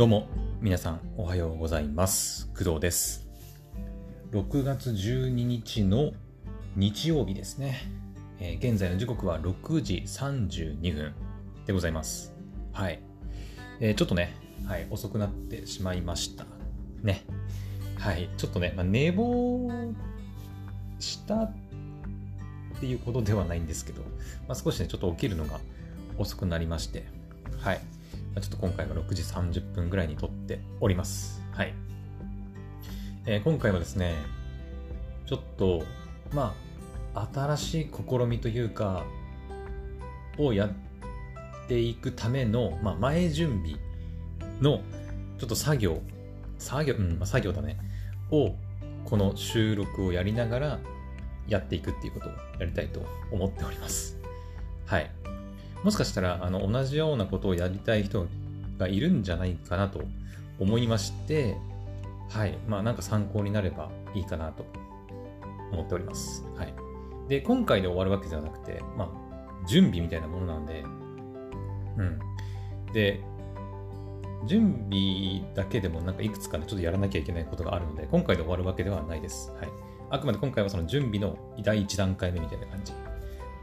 どうも、皆さんおはようございます。工藤です。6月12日の日曜日ですね。えー現在の時刻は6時32分でございます。はい。えーちょっとね、はい、遅くなってしまいました。ね。はい、ちょっとね、まあ、寝坊したっていうことではないんですけど、まあ、少しね、ちょっと起きるのが遅くなりまして、はい。あちょっと今回は6時30分ぐらいに撮っております。はい。えー今回はですね、ちょっと、まあ、新しい試みというか、をやっていくための、まあ、前準備の、ちょっと作業、作業、うん、まあ、作業だね、を、この収録をやりながら、やっていくっていうことをやりたいと思っております。はい。もしかしたら、あの、同じようなことをやりたい人がいるんじゃないかなと思いまして、はい。まあ、なんか参考になればいいかなと思っております。はい。で、今回で終わるわけではなくて、まあ、準備みたいなものなんで、うん。で、準備だけでもなんかいくつかね、ちょっとやらなきゃいけないことがあるので、今回で終わるわけではないです。はい。あくまで今回はその準備の第一段階目みたいな感じ。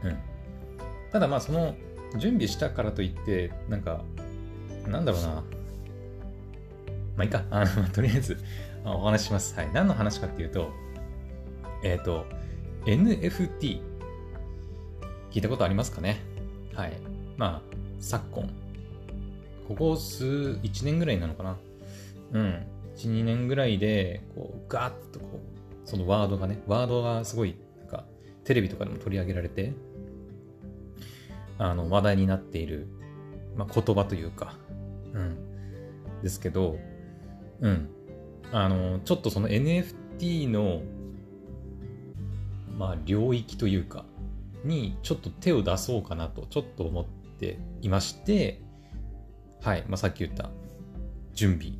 うん。ただまあ、その準備したからといって、なんか、なんだろうな。まあいいか。あのとりあえずお話しします。はい。何の話かっていうと、えっ、と、NFT。聞いたことありますかね？はい。まあ、昨今。ここ数、1年ぐらいなのかな？うん。1、2年ぐらいで、こう、ガーッとこう、そのワードがね、ワードがすごい、なんか、テレビとかでも取り上げられて、あの、話題になっている、まあ、言葉というか、うん。ですけど、うん。あの、ちょっとその NFT の、まあ、領域というか、にちょっと手を出そうかなと、ちょっと思っていまして、はい。まあ、さっき言った、準備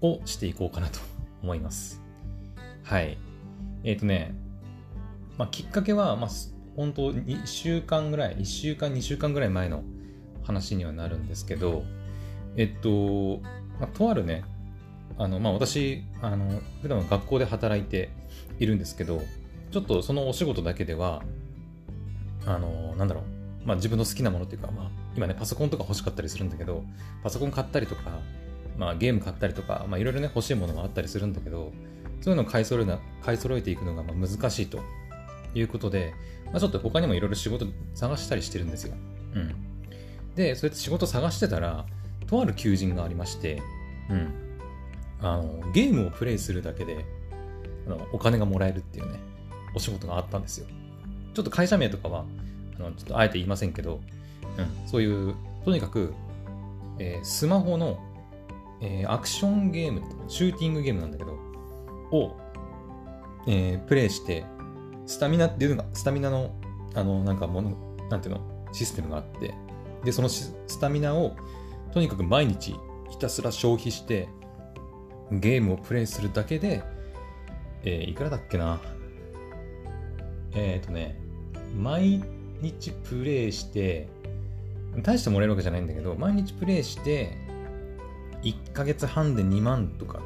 をしていこうかなと思います。はい。えっ、とね、まあ、きっかけは、まあ、す本当1週間ぐらい、1週間、2週間ぐらい前の話にはなるんですけど、えっと、まあ、とあるね、あの、まあ、私、あの、普段は学校で働いているんですけど、ちょっとそのお仕事だけでは、あの、なんだろう、まあ、自分の好きなものっていうか、まあ、今ね、パソコンとか欲しかったりするんだけど、パソコン買ったりとか、まあ、ゲーム買ったりとか、まあ、いろいろね、欲しいものもあったりするんだけど、そういうのを買い揃えな買い揃えていくのがまあ難しいと。いうことで、まあ、ちょっと他にもいろいろ仕事探したりしてるんですよ。うん。で、そうやって仕事探してたら、とある求人がありまして、うん。あの、ゲームをプレイするだけで、あのお金がもらえるっていうね、お仕事があったんですよ。ちょっと会社名とかは、あのちょっとあえて言いませんけど、うん、そういう、とにかく、えースマホの、えーアクションゲーム、シューティングゲームなんだけど、を、えープレイして、スタミナっていうのが、スタミナの、あの、なんかもの、なんていうの、システムがあって、で、そのスタミナを、とにかく毎日ひたすら消費して、ゲームをプレイするだけで、えーいくらだっけな？えっ、とね、毎日プレイして、大してもらえるわけじゃないんだけど、毎日プレイして、1ヶ月半で2万とか、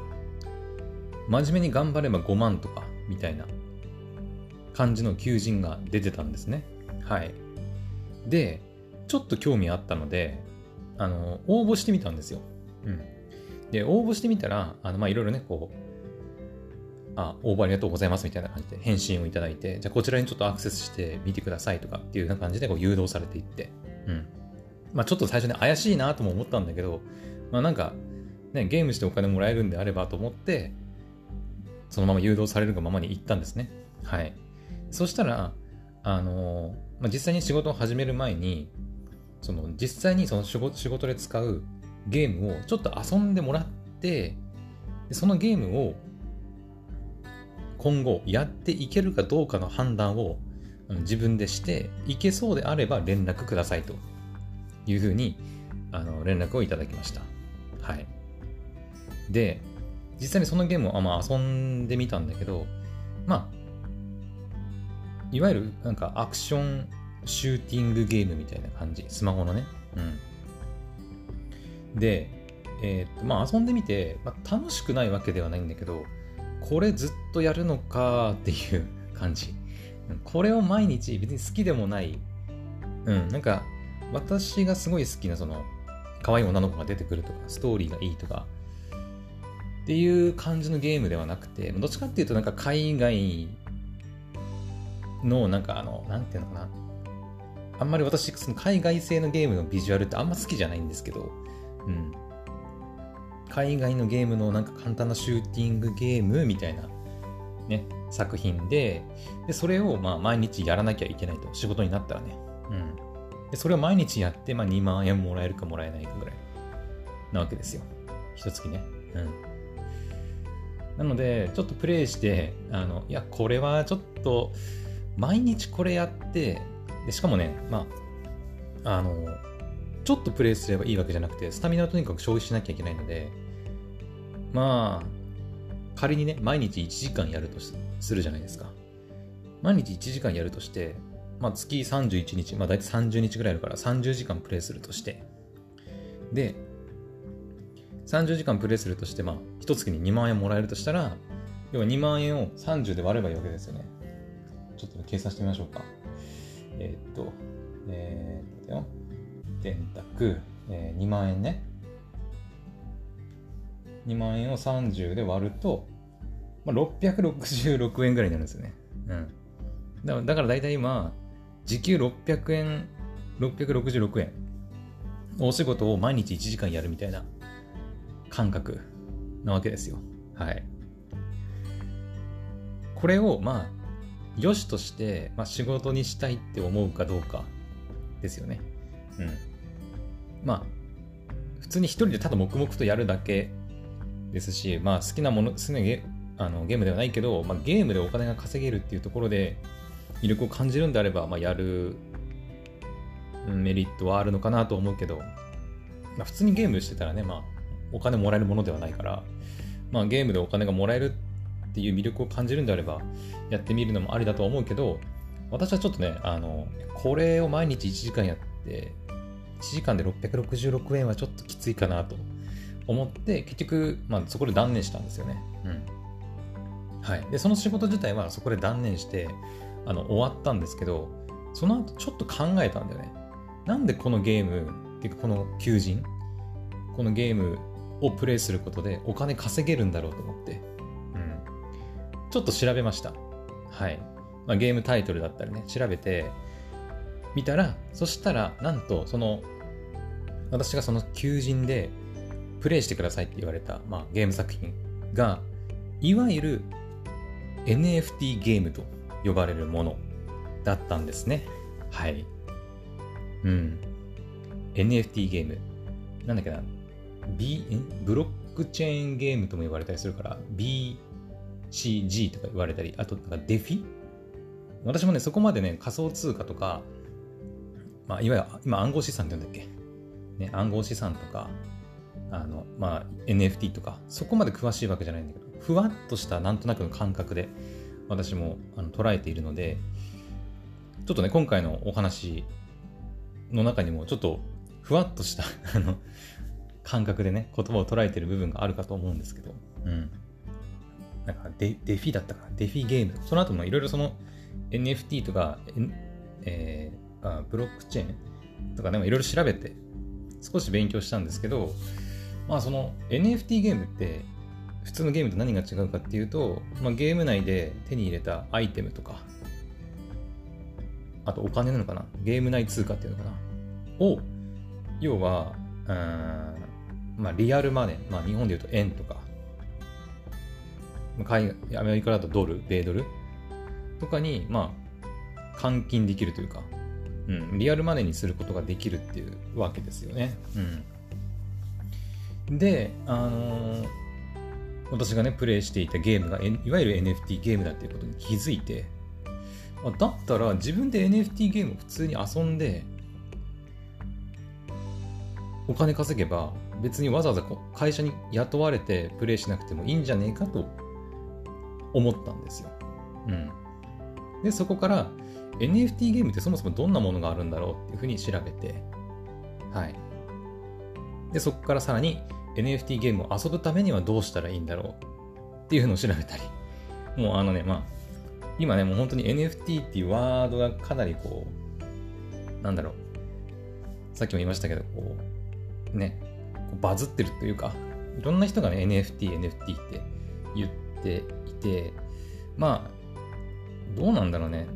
真面目に頑張れば5万とか、みたいな。感じの求人が出てたんですね。はい。で、ちょっと興味あったので、あの、応募してみたんですよ。うん。で、応募してみたら、あの、ま、いろいろね、こう、あ、応募ありがとうございますみたいな感じで返信をいただいて、じゃあこちらにちょっとアクセスしてみてくださいとかっていうような感じでこう誘導されていって、うん。まあちょっと最初に怪しいなとも思ったんだけど、まあなんか、ね、ゲームしてお金もらえるんであればと思って、そのまま誘導されるがままに行ったんですね。はい。そしたら、あのまあ、実際に仕事を始める前に、その実際にその仕事で使うゲームをちょっと遊んでもらって、でそのゲームを今後やっていけるかどうかの判断を自分でして、いけそうであれば連絡くださいというふうにあの連絡をいただきました。はい。で、実際にそのゲームをあまあ遊んでみたんだけど、まあ、いわゆるなんかアクションシューティングゲームみたいな感じ。スマホのね。うん。で、えー、とまあ遊んでみて、まあ、楽しくないわけではないんだけど、これずっとやるのかっていう 感じ。これを毎日別に好きでもない、うん、なんか私がすごい好きなその可愛い女の子が出てくるとか、ストーリーがいいとか、っていう感じのゲームではなくて、どっちかっていうとなんか海外のなんかあの、なんていうのかな。あんまり私、その海外製のゲームのビジュアルってあんま好きじゃないんですけど、うん。海外のゲームのなんか簡単なシューティングゲームみたいな、ね、作品で、でそれをまあ毎日やらなきゃいけないと、仕事になったらね。うん。でそれを毎日やって、まあ、2万円もらえるかもらえないかぐらいなわけですよ。一月ね。うん。なので、ちょっとプレイして、あの、いや、これはちょっと、毎日これやって、でしかもね、まあ、あの、ちょっとプレイすればいいわけじゃなくて、スタミナをとにかく消費しなきゃいけないので、まあ、仮にね、毎日1時間やるとするじゃないですか。毎日1時間やるとして、まあ、月31日、まあ、大体30日ぐらいあるから30時間プレイするとして、で、30時間プレイするとして、まあ、1月に2万円もらえるとしたら、要は2万円を30で割ればいいわけですよね。ちょっと、計算してみましょうか。えー、っと、えー、っと。電卓、えー、2万円ね。2万円を30で割ると、まあ、666円ぐらいになるんですよね。うん。だだから大体今、時給600円、666円。お仕事を毎日1時間やるみたいな感覚なわけですよ。はい。これを、まあ、良しとして、まあ、仕事にしたいって思うかどうかですよね。うん。まあ、普通に一人でただ黙々とやるだけですし、まあ、好きなもの、好きなゲあのゲームではないけど、まあ、ゲームでお金が稼げるっていうところで魅力を感じるんであれば、まあ、やるメリットはあるのかなと思うけど、まあ、普通にゲームしてたらね、まあ、お金もらえるものではないから、まあ、ゲームでお金がもらえるっていう魅力を感じるんであれば、やってみるのもありだと思うけど、私はちょっとね、あの、これを毎日1時間やって、1時間で666円はちょっときついかなと思って、結局、まあ、そこで断念したんですよね。うん。はい。で、その仕事自体はそこで断念して、あの、終わったんですけど、その後ちょっと考えたんだよね。なんでこのゲーム、っていうかこの求人、このゲームをプレイすることでお金稼げるんだろうと思って、うん。ちょっと調べました。はい。まあ、ゲームタイトルだったりね、調べてみたら、そしたら、なんと、その、私がその求人でプレイしてくださいって言われた、まあ、ゲーム作品が、いわゆる NFT ゲームと呼ばれるものだったんですね。はい。うん。NFT ゲーム。なんだっけな。B、ブロックチェーンゲームとも言われたりするから、B CG とか言われたり、あと、なんかデフィ？私もね、そこまでね、仮想通貨とか、まあ、いわゆる今暗号資産って言うんだっけ？ね、暗号資産とか、あの、まあ、NFT とか、そこまで詳しいわけじゃないんだけど、ふわっとしたなんとなくの感覚で、私もあの捉えているので、ちょっとね、今回のお話の中にも、ちょっとふわっとしたあの、感覚でね、言葉を捉えてる部分があるかと思うんですけど、うん。なんかデ、デフィだったかな？デフィゲーム。その後もいろいろその NFT とか、えー、あブロックチェーンとかでもいろいろ調べて、少し勉強したんですけど、まあその NFT ゲームって普通のゲームと何が違うかっていうと、まあ、ゲーム内で手に入れたアイテムとか、あとお金なのかな？ゲーム内通貨っていうのかな？を、要は、うんまあ、リアルマネー、まあ、日本で言うと円とか、海外アメリカだとドル、米ドル？とかに、まあ、換金できるというか、うん、リアルマネーにすることができるっていうわけですよね。うん、で、あのー、私がね、プレイしていたゲームが、いわゆる NFT ゲームだっていうことに気づいて、だったら自分で NFT ゲームを普通に遊んで、お金稼げば別にわざわざ会社に雇われてプレイしなくてもいいんじゃねえかと思ったんですよ。うん。で、そこから NFT ゲームってそもそもどんなものがあるんだろうっていうふうに調べて、はい。で、そこからさらに NFT ゲームを遊ぶためにはどうしたらいいんだろうっていうのを調べたり、もうあのね、まあ、今ね、もう本当に NFT っていうワードがかなりこう、なんだろう、さっきも言いましたけど、こう、ね、こうバズってるというか、いろんな人がね、NFT、NFT って言っていて、まあ、どうなんだろうね。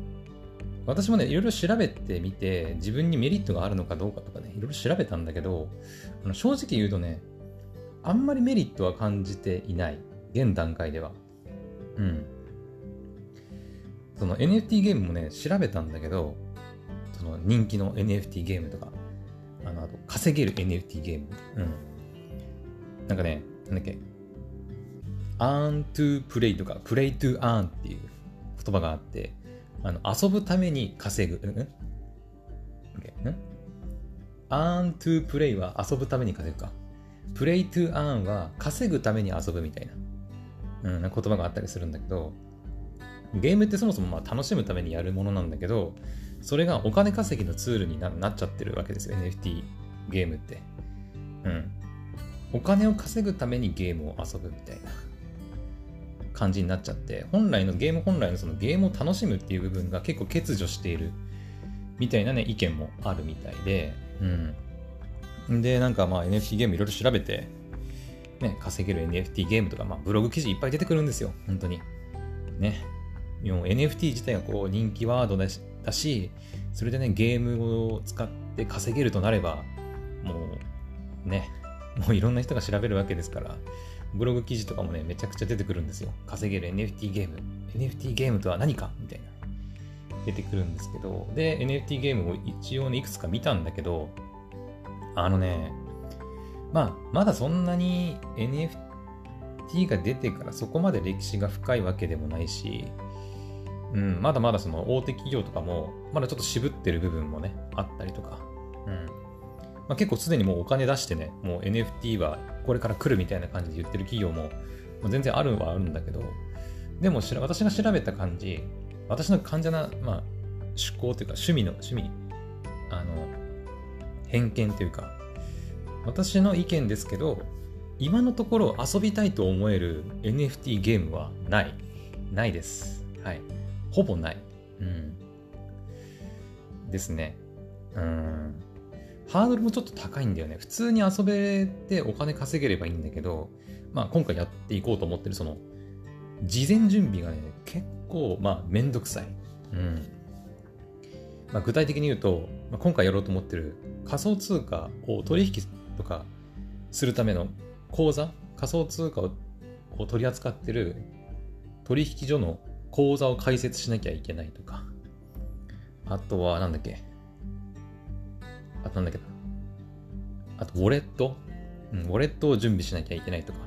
私もね、いろいろ調べてみて、自分にメリットがあるのかどうかとかね、いろいろ調べたんだけど、あの正直言うとね、あんまりメリットは感じていない。現段階では。うん。その NFT ゲームもね、調べたんだけど、その人気の NFT ゲームとか、あの、あと稼げる NFT ゲーム。うん。なんかね、なんだっけ、earn to play とか play to earn っていう言葉があって、あの遊ぶために稼ぐ。うん、うん、?earn to play は遊ぶために稼ぐか。play to earn は稼ぐために遊ぶみたいな、うん、言葉があったりするんだけど、ゲームってそもそもまあ楽しむためにやるものなんだけど、それがお金稼ぎのツールになっちゃってるわけですよ、NFT ゲームって。うん。お金を稼ぐためにゲームを遊ぶみたいな感じになっちゃって、本来のゲーム本来のそのゲームを楽しむっていう部分が結構欠如しているみたいなね、意見もあるみたいで、うん。で、なんかまあ NFT ゲームいろいろ調べて、ね、稼げる NFT ゲームとか、まあブログ記事いっぱい出てくるんですよ、本当に。ね。もう NFT 自体がこう人気ワードだし、だしそれでね、ゲームを使って稼げるとなれば、もうね、もういろんな人が調べるわけですから、ブログ記事とかもね、めちゃくちゃ出てくるんですよ。稼げる NFT ゲーム。NFT ゲームとは何かみたいな。出てくるんですけど、で、NFT ゲームを一応ね、いくつか見たんだけど、あのね、まあ、まだそんなに NFT が出てからそこまで歴史が深いわけでもないし、うん、まだまだその大手企業とかも、まだちょっと渋ってる部分もね、あったりとか、うん。まあ、結構すでにもうお金出してね、もう NFT はこれから来るみたいな感じで言ってる企業も、もう全然あるはあるんだけど、でも私が調べた感じ、私の患者な、まあ、趣向というか趣味の、趣味、あの、偏見というか、私の意見ですけど、今のところ遊びたいと思える NFT ゲームはない。ないです。はい。ほぼない。うん。ですね。うん。ハードルもちょっと高いんだよね。普通に遊べてお金稼げればいいんだけど、まあ今回やっていこうと思ってるその、事前準備がね、結構、まあめんどくさい。うん。まあ、具体的に言うと、まあ、今回やろうと思ってる仮想通貨を取引とかするための口座、仮想通貨を取り扱ってる取引所の口座を開設しなきゃいけないとか、あとは、なんだっけ。あとなんだっけあと、ウォレット、うん、ウォレットを準備しなきゃいけないとか。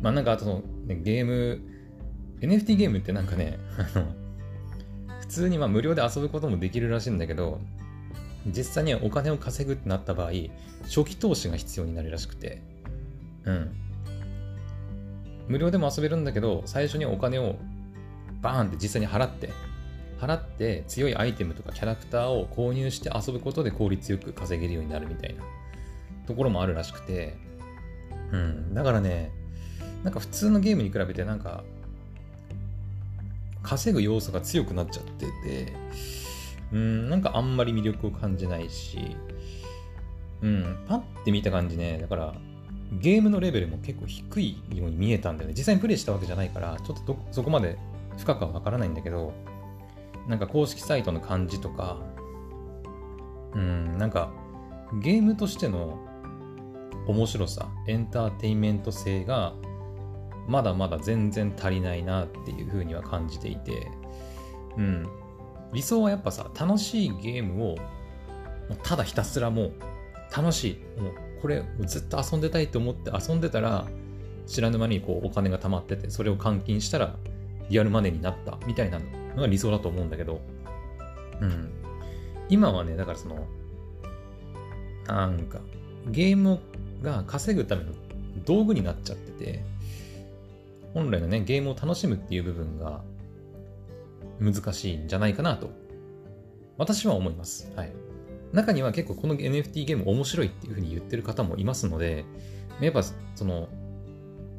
まあなんか、あとその、ゲーム、NFT ゲームってなんかね、あの、普通にまあ無料で遊ぶこともできるらしいんだけど、実際にはお金を稼ぐってなった場合、初期投資が必要になるらしくて、うん。無料でも遊べるんだけど、最初にお金をバーンって実際に払って、払って強いアイテムとかキャラクターを購入して遊ぶことで効率よく稼げるようになるみたいなところもあるらしくて、うん、だからね、なんか普通のゲームに比べてなんか、稼ぐ要素が強くなっちゃってて、うん、なんかあんまり魅力を感じないし、うん、パッて見た感じね、だから、ゲームのレベルも結構低いように見えたんだよね。実際にプレイしたわけじゃないから、ちょっとそこまで深くはわからないんだけど、なんか公式サイトの感じとか、うん、なんかゲームとしての面白さ、エンターテインメント性がまだまだ全然足りないなっていうふうには感じていて、うん、理想はやっぱさ、楽しいゲームをただひたすらもう楽しい、もうこれずっと遊んでたいと思って遊んでたら知らぬ間にこうお金が貯まっててそれを換金したらリアルマネーになったみたいなの。が理想だと思うんだけど、うん。今はね、だからその、なんか、ゲームが稼ぐための道具になっちゃってて、本来のね、ゲームを楽しむっていう部分が難しいんじゃないかなと、私は思います。はい。中には結構この NFT ゲーム面白いっていうふうに言ってる方もいますので、やっぱその、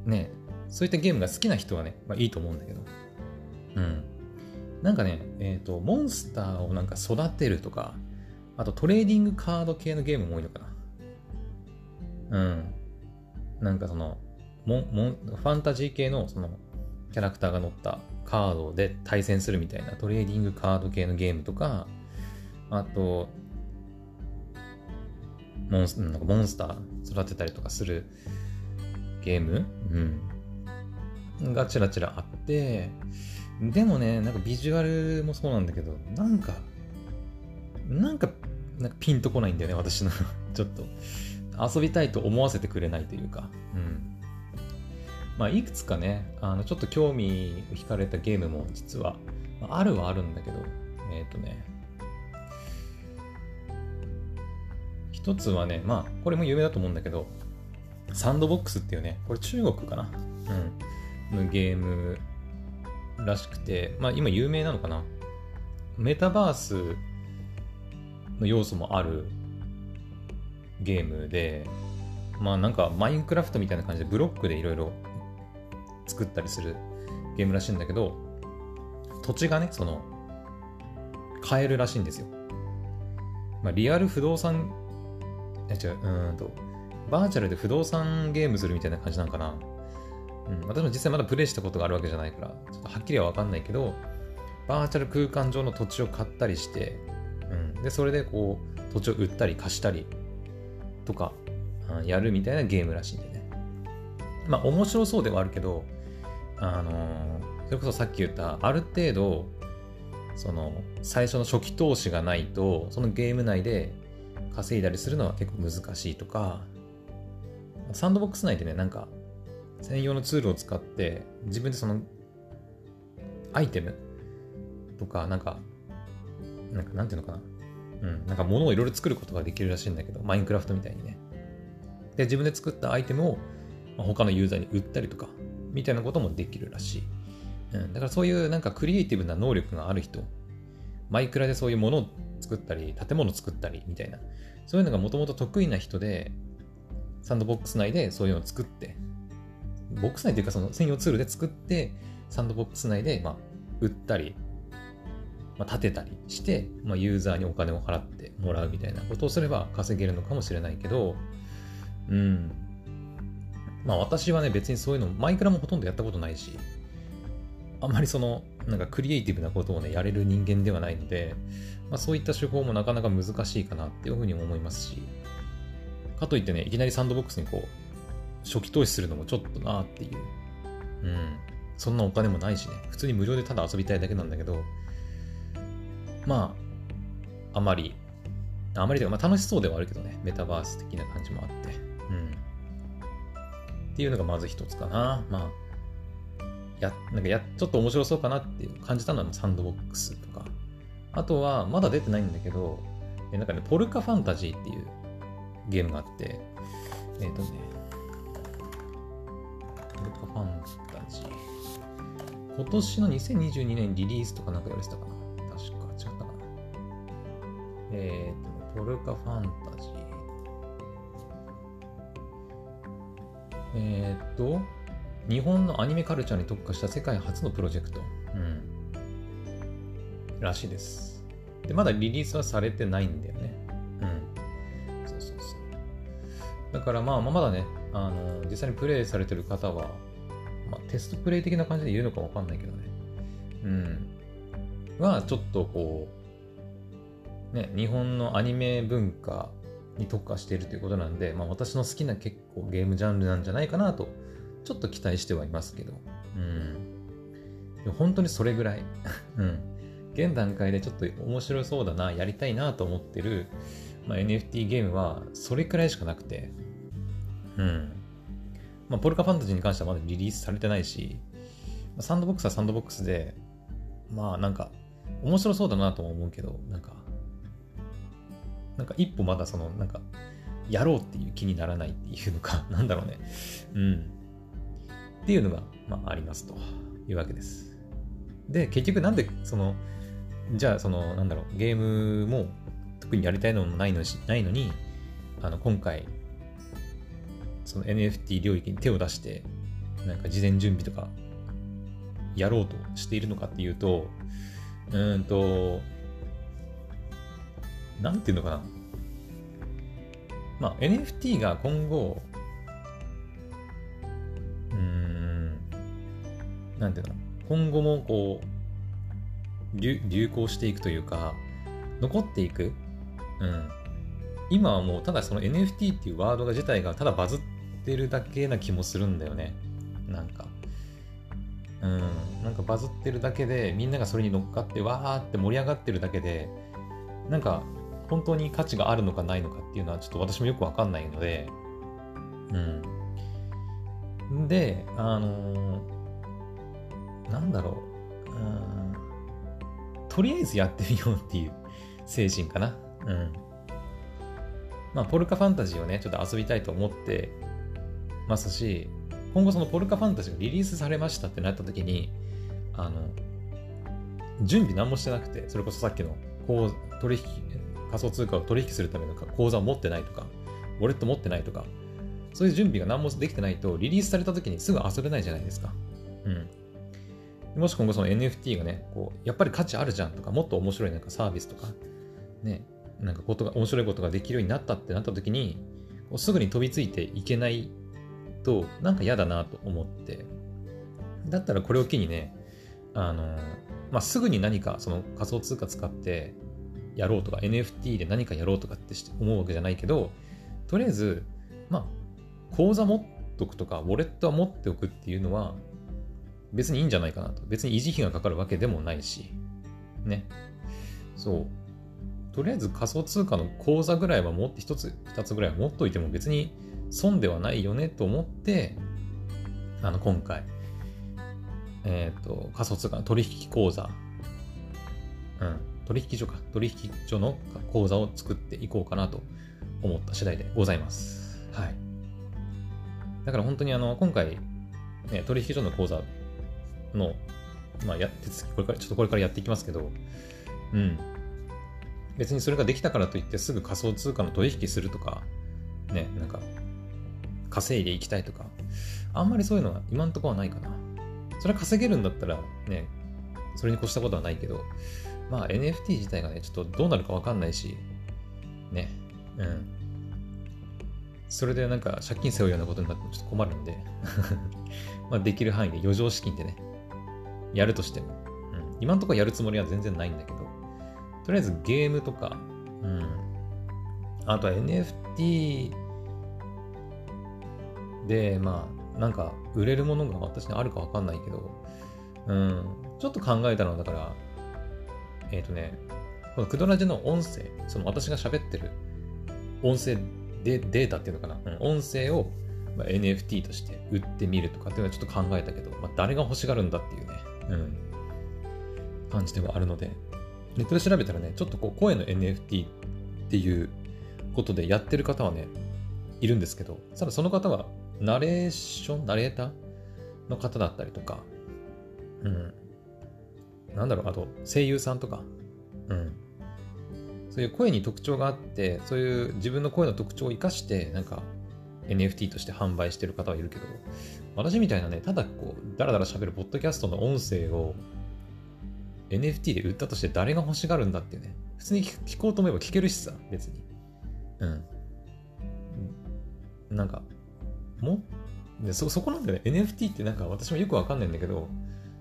ね、そういったゲームが好きな人はね、まあいいと思うんだけど、うん。なんかね、えっ、ー、と、モンスターをなんか育てるとか、あとトレーディングカード系のゲームも多いのかな。うん。なんかその、モン、モン、ファンタジー系のその、キャラクターが乗ったカードで対戦するみたいなトレーディングカード系のゲームとか、あと、モンスなんかモンスター育てたりとかするゲーム、うん、がちらちらあって、でもね、なんかビジュアルもそうなんだけど、なんか、なんか、なんかピンとこないんだよね、私の ちょっと。遊びたいと思わせてくれないというか。うん。まあ、いくつかね、あの、ちょっと興味を惹かれたゲームも実は、あるはあるんだけど、えっ、ー、とね、一つはね、まあ、これも有名だと思うんだけど、サンドボックスっていうね、これ中国かな？うん。のゲームらしくて、まあ今有名なのかな？メタバースの要素もあるゲームで、まあなんかマインクラフトみたいな感じでブロックでいろいろ作ったりするゲームらしいんだけど、土地がね、その、買えるらしいんですよ。まあ、リアル不動産え、違う、うんと、バーチャルで不動産ゲームするみたいな感じなのかな？うん、私も実際まだプレイしたことがあるわけじゃないから、ちょっとはっきりはわかんないけど、バーチャル空間上の土地を買ったりして、うん、で、それでこう、土地を売ったり貸したりとか、うん、やるみたいなゲームらしいんでね。まあ、面白そうではあるけど、あのー、それこそさっき言った、ある程度、その、最初の初期投資がないと、そのゲーム内で稼いだりするのは結構難しいとか、サンドボックス内でね、なんか、専用のツールを使って、自分でその、アイテムとか、なんか、なんか、なんていうのかな。うん、なんか物をいろいろ作ることができるらしいんだけど、マインクラフトみたいにね。で、自分で作ったアイテムを、他のユーザーに売ったりとか、みたいなこともできるらしい。うん、だからそういうなんかクリエイティブな能力がある人、マイクラでそういうものを作ったり、建物作ったりみたいな、そういうのがもともと得意な人で、サンドボックス内でそういうのを作って、ボックス内というかその専用ツールで作って、サンドボックス内で、まあ、売ったり、まあ、建てたりして、まあ、ユーザーにお金を払ってもらうみたいなことをすれば稼げるのかもしれないけど、うん。まあ私はね、別にそういうの、マイクラもほとんどやったことないし、あんまりその、なんかクリエイティブなことをね、やれる人間ではないので、まあ、そういった手法もなかなか難しいかなっていうふうに思いますし、かといってね、いきなりサンドボックスにこう、初期投資するのもちょっとなっていう。うん。そんなお金もないしね、普通に無料でただ遊びたいだけなんだけど、まあ、あまり、あまりというか、まあ楽しそうではあるけどね、メタバース的な感じもあって。うん。っていうのがまず一つかな。まあ、や、なんかや、ちょっと面白そうかなっていう感じたのはサンドボックスとか。あとは、まだ出てないんだけど、なんかね、ポルカファンタジーっていうゲームがあって、えっ、ー、とね、ルカファンタジー。今年の2022年リリースとかなんかやられてたかな確か、違ったかなえっ、ー、と、ポルカファンタジー。えっ、と、日本のアニメカルチャーに特化した世界初のプロジェクト。うん。らしいです。で、まだリリースはされてないんだよね。うん。そうそうそう。だからまあ、まだね、あの、実際にプレイされてる方は、まあ、テストプレイ的な感じで言うのかわかんないけどね。うん。は、ちょっとこう、ね、日本のアニメ文化に特化しているということなんで、まあ私の好きな結構ゲームジャンルなんじゃないかなとちょっと期待してはいますけど。うん。本当にそれぐらい。うん。現段階でちょっと面白そうだな、やりたいなと思ってる、まあ、NFT ゲームはそれくらいしかなくて。うん。まあ、ポルカファンタジーに関してはまだリリースされてないし、サンドボックスはサンドボックスで、まあなんか、面白そうだなとも思うけど、なんか、なんか一歩まだその、なんか、やろうっていう気にならないっていうのか、なんだろうね。うん。っていうのが、まあ、ありますというわけです。で、結局なんで、その、じゃあ、その、なんだろう、ゲームも特にやりたいのもないのしないのに、あの、今回、その NFT 領域に手を出して、なんか事前準備とかやろうとしているのかっていうと、うんと、なんていうのかな。まあ、NFT が今後、うん、なんていうの、今後もこう、流流行していくというか、残っていく。うん。今はもう、ただその NFT っていうワードが自体がただバズっててるだけな気もするんだよね。なんか。うん。なんかバズってるだけで、みんながそれに乗っかってわーって盛り上がってるだけで、なんか本当に価値があるのかないのかっていうのはちょっと私もよくわかんないので、うん。で、あのー、なんだろう、うん。とりあえずやってみようっていう精神かな。うん。まあ、ポルカファンタジーをね、ちょっと遊びたいと思ってますし、今後そのポルカファンタジーがリリースされましたってなった時に、あの、準備何もしてなくて、それこそさっきの取引、仮想通貨を取引するための口座を持ってないとか、ウォレット持ってないとか、そういう準備が何もできてないと、リリースされた時にすぐ遊べないじゃないですか。うん。もし今後その NFT がね、こう、やっぱり価値あるじゃんとか、もっと面白いなんかサービスとか、ね、なんかことが、面白いことができるようになったってなった時に、すぐに飛びついていけないと、なんか嫌だなと思って、だったらこれを機にね、あの、まあ、すぐに何かその仮想通貨使ってやろうとか、NFT で何かやろうとかって思うわけじゃないけど、とりあえず、まあ、口座持っとくとか、ウォレットは持っておくっていうのは、別にいいんじゃないかなと。別に維持費がかかるわけでもないし、ね。そう。とりあえず仮想通貨の口座ぐらいは持って、一つ、二つぐらいは持っといても別に損ではないよねと思って、あの、今回、えっ、ー、と、仮想通貨の取引口座、うん、取引所か、取引所の口座を作っていこうかなと思った次第でございます。はい。だから本当にあの、今回、ね、取引所の口座の、まあ、や、手続き、これから、ちょっとこれからやっていきますけど、うん。別にそれができたからといってすぐ仮想通貨の取引するとか、ね、なんか、稼いでいきたいとか、あんまりそういうのは今んとこはないかな。それは稼げるんだったらね、それに越したことはないけど、まあ NFT 自体がね、ちょっとどうなるかわかんないし、ね、うん。それでなんか借金背負うようなことになってもちょっと困るんで。まあできる範囲で余剰資金でね、やるとしても、うん、今んとこやるつもりは全然ないんだけど、とりあえずゲームとか、うん、あとは NFT で、まあ、なんか売れるものが私にあるかわかんないけど、うん、ちょっと考えたのは、だから、えっ、ー、とね、このクドラジの音声、その私が喋ってる音声でデータっていうのかな、うん、音声を、まあ NFT として売ってみるとかっていうのはちょっと考えたけど、まあ、誰が欲しがるんだっていうね、うん、感じではあるので、ネットで調べたらね、ちょっとこう声の NFT っていうことでやってる方はね、いるんですけど、ただその方はナレーション、ナレーターの方だったりとか、うん、なんだろう、あと声優さんとか、うん。そういう声に特徴があって、そういう自分の声の特徴を生かして、なんか NFT として販売してる方はいるけど、私みたいなね、ただこう、だらだら喋るポッドキャストの音声を NFT で売ったとして誰が欲しがるんだっていうね。普通に聞こうと思えば聞けるしさ、別に。うん。なんか、も？でそ、そこなんだよね。NFT ってなんか私もよくわかんないんだけど、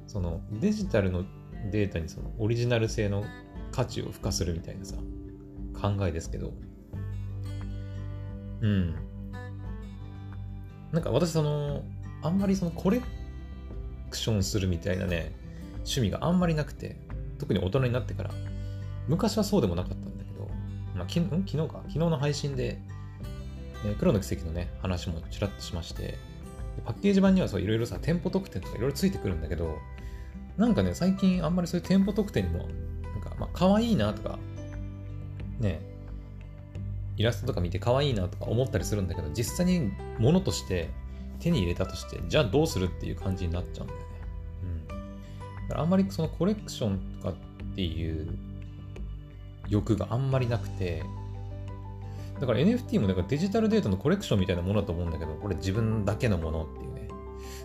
そのデジタルのデータにそのオリジナル性の価値を付加するみたいなさ、考えですけど、うん。なんか私その、あんまりそのコレクションするみたいなね、趣味があんまりなくて、特に大人になってから、昔はそうでもなかったんだけど、まあ、き昨日か、昨日の配信で、え、黒の奇跡のね、話もちらっとしまして、パッケージ版にはそういろいろさ、店舗特典とかいろいろついてくるんだけど、なんかね、最近あんまりそういう店舗特典にも、なんか、まあ、可愛いなとか、ね、イラストとか見て可愛いなとか思ったりするんだけど、実際に物として手に入れたとして、じゃあどうするっていう感じになっちゃうんだよね。うん。だからあんまりそのコレクションとかっていう欲があんまりなくて、だから NFT もなんかデジタルデータのコレクションみたいなものだと思うんだけど、これ自分だけのものっていうね。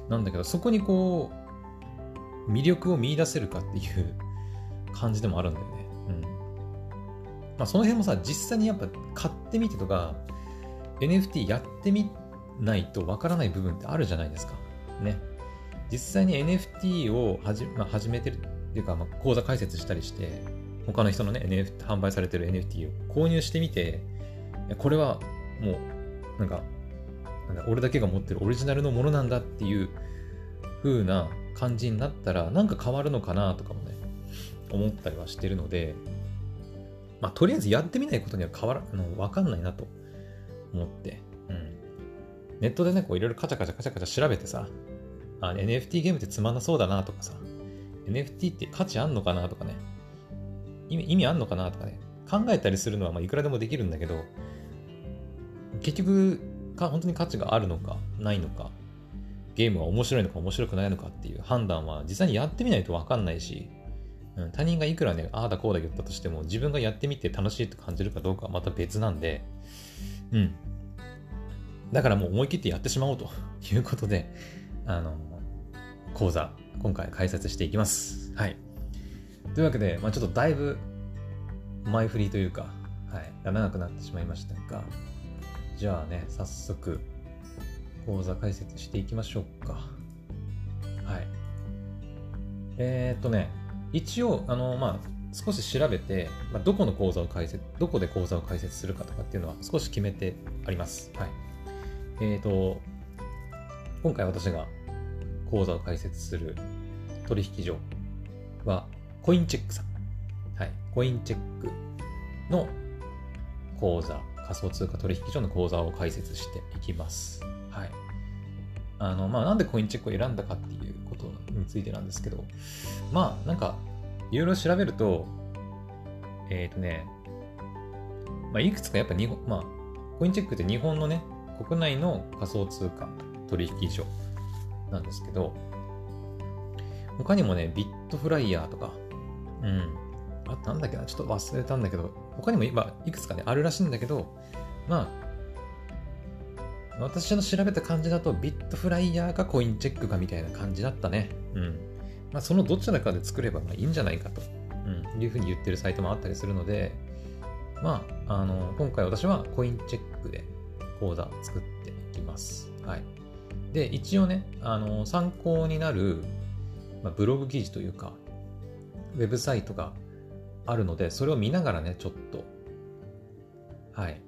なんだけど、そこにこう、魅力を見出せるかっていう感じでもあるんだよね。うん。まあその辺もさ、実際にやっぱ買ってみてとか、NFT やってみないとわからない部分ってあるじゃないですか。ね。実際に NFT をはじ、まあ、始めてるっていうか、まあ、講座開設したりして、他の人のね、NFT、販売されてる NFT を購入してみて、これはもう、なんか、なんか俺だけが持ってるオリジナルのものなんだっていう風な感じになったら、なんか変わるのかなとかもね、思ったりはしてるので、まあ、とりあえずやってみないことには変わら、あの、わかんないなと思って、うん。ネットでね、こういろいろカチャカチャカチャカチャ調べてさ、あ、NFT ゲームってつまんなそうだなとかさ、NFT って価値あんのかなとかね、意味意味あんのかなとかね、考えたりするのはまいくらでもできるんだけど、結局か、本当に価値があるのか、ないのか、ゲームは面白いのか面白くないのかっていう判断は実際にやってみないとわかんないし、うん、他人がいくらね、ああだこうだ言ったとしても、自分がやってみて楽しいと感じるかどうかはまた別なんで、うん。だからもう思い切ってやってしまおうと いうことで、あの、講座、今回解説していきます。はい。というわけで、まあ、ちょっとだいぶ前振りというか、はい、長くなってしまいましたが、じゃあね、早速、講座解説していきましょうか。はい。えー、っとね、一応、あの、まあ、少し調べて、まあ、どこの講座を解説、どこで講座を解説するかとかっていうのは少し決めてあります。はい。えっ、と、今回私が講座を開設する取引所は、コインチェックさん。はい。コインチェックの講座、仮想通貨取引所の講座を開設していきます。はい。あの、まあ、なんでコインチェックを選んだかっていうことについてなんですけど、まあ、なんか、いろいろ調べると、えっ、ー、とね、まあ、いくつかやっぱ日本、まあ、コインチェックって日本のね、国内の仮想通貨取引所なんですけど、他にもね、ビットフライヤーとか、うん。あ、なんだっけな、ちょっと忘れたんだけど、他にも今、いくつかね、あるらしいんだけど、まあ、私の調べた感じだと、ビットフライヤーかコインチェックかみたいな感じだったね。うん。まあ、そのどちらかで作ればまあいいんじゃないかと、うん、いうふうに言ってるサイトもあったりするので、まあ、あの、今回私はコインチェックで講座作っていきます。はい。で、一応ね、あの、参考になる、まあ、ブログ記事というか、ウェブサイトがあるので、それを見ながらね、ちょっと、はい、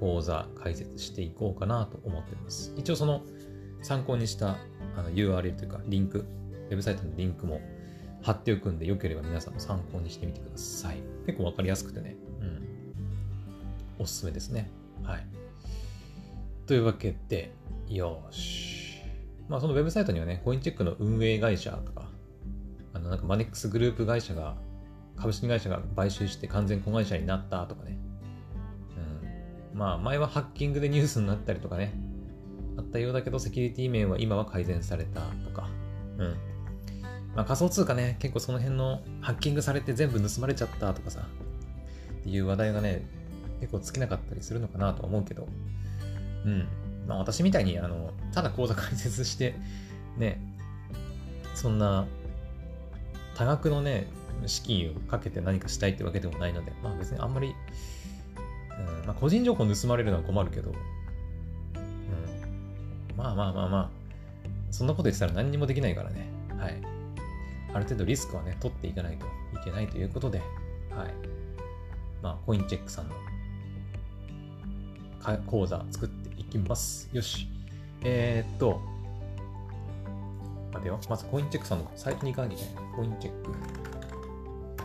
講座解説していこうかなと思ってます。一応その参考にしたあの URL というか、リンク、ウェブサイトのリンクも貼っておくんで、よければ皆さんも参考にしてみてください。結構わかりやすくてね、うん。おすすめですね。はい。というわけで、よし。まあ、そのウェブサイトにはね、コインチェックの運営会社とか、あの、なんかマネックスグループ会社が、株式会社が買収して完全子会社になったとかね。うん。まあ、前はハッキングでニュースになったりとかね、あったようだけど、セキュリティ面は今は改善されたとか。うん。まあ、仮想通貨ね、結構その辺のハッキングされて全部盗まれちゃったとかさ、っていう話題がね、結構尽きなかったりするのかなとは思うけど、うん。まあ私みたいに、あの、ただ口座開設して、ね、そんな多額のね、資金をかけて何かしたいってわけでもないので、まあ別にあんまり、うんまあ、個人情報盗まれるのは困るけど、うん、まあまあまあまあ、そんなこと言ってたら何にもできないからね、はい。ある程度リスクはね、取っていかないといけないということで、はい。まあ、コインチェックさんの講座作っていきます。よし。えー、っと、待てよ。まずコインチェックさんのサイトに行かなきゃいけない。コインチェック。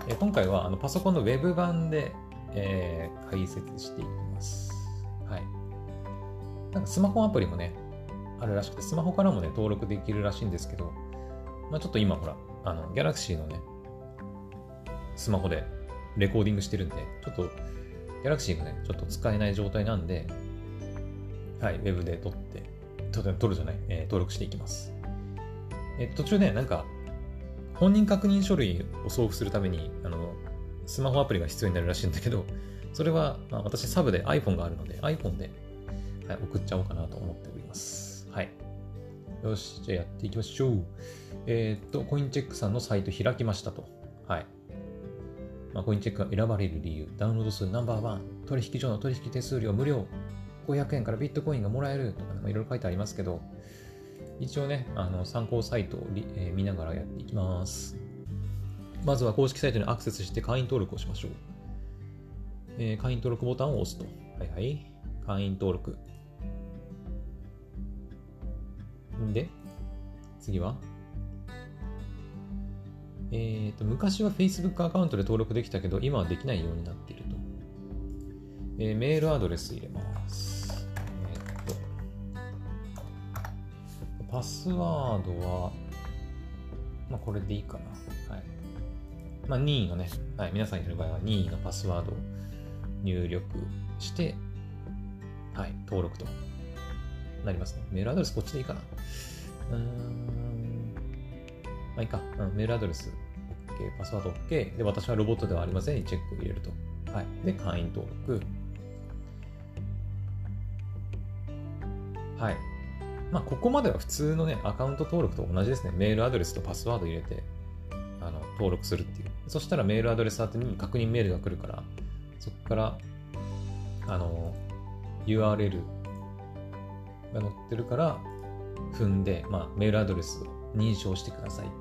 え、今回はあのパソコンのウェブ版で、えー、解説していきます。はい。なんかスマホアプリもね、あるらしくて、スマホからもね、登録できるらしいんですけど、まあちょっと今ほら、あの、ギャラクシーのね、スマホでレコーディングしてるんで、ちょっと、ギャラクシーがね、ちょっと使えない状態なんで、はい、ウェブで撮って、撮るじゃない、えー、登録していきます。え、途中ね、なんか、本人確認書類を送付するために、あの、スマホアプリが必要になるらしいんだけど、それは、まあ、私サブで iPhone があるので iPhone で、はい、送っちゃおうかなと思っております。はい。よし、じゃあやっていきましょう。えー、っと、コインチェックさんのサイト開きましたと。はい。まあ、コインチェックが選ばれる理由、ダウンロード数ナンバーワン、取引所の取引手数料無料、500円からビットコインがもらえるとか、ね、いろいろ書いてありますけど、一応ね、あの参考サイトを、えー、見ながらやっていきます。まずは公式サイトにアクセスして会員登録をしましょう。えー、会員登録ボタンを押すと。はいはい。会員登録。で、次は？えっ、ー、と、昔は Facebook アカウントで登録できたけど、今はできないようになっていると。えー、メールアドレス入れます。パスワードは、まあ、これでいいかな。はい。まあ、任意のね、はい、皆さんやる場合は任意のパスワードを入力して、はい、登録となりますね。メールアドレスこっちでいいかな。うーん。まあいいか。うん、メールアドレス OK、パスワード OK。で、私はロボットではありませんにチェックを入れると。はい。で、会員登録。はい。まあ、ここまでは普通のね、アカウント登録と同じですね。メールアドレスとパスワード入れて、あの、登録するっていう。そしたらメールアドレス宛てに確認メールが来るから、そこから、あの、URL が載ってるから、踏んで、まあ、メールアドレスを認証してくださいってい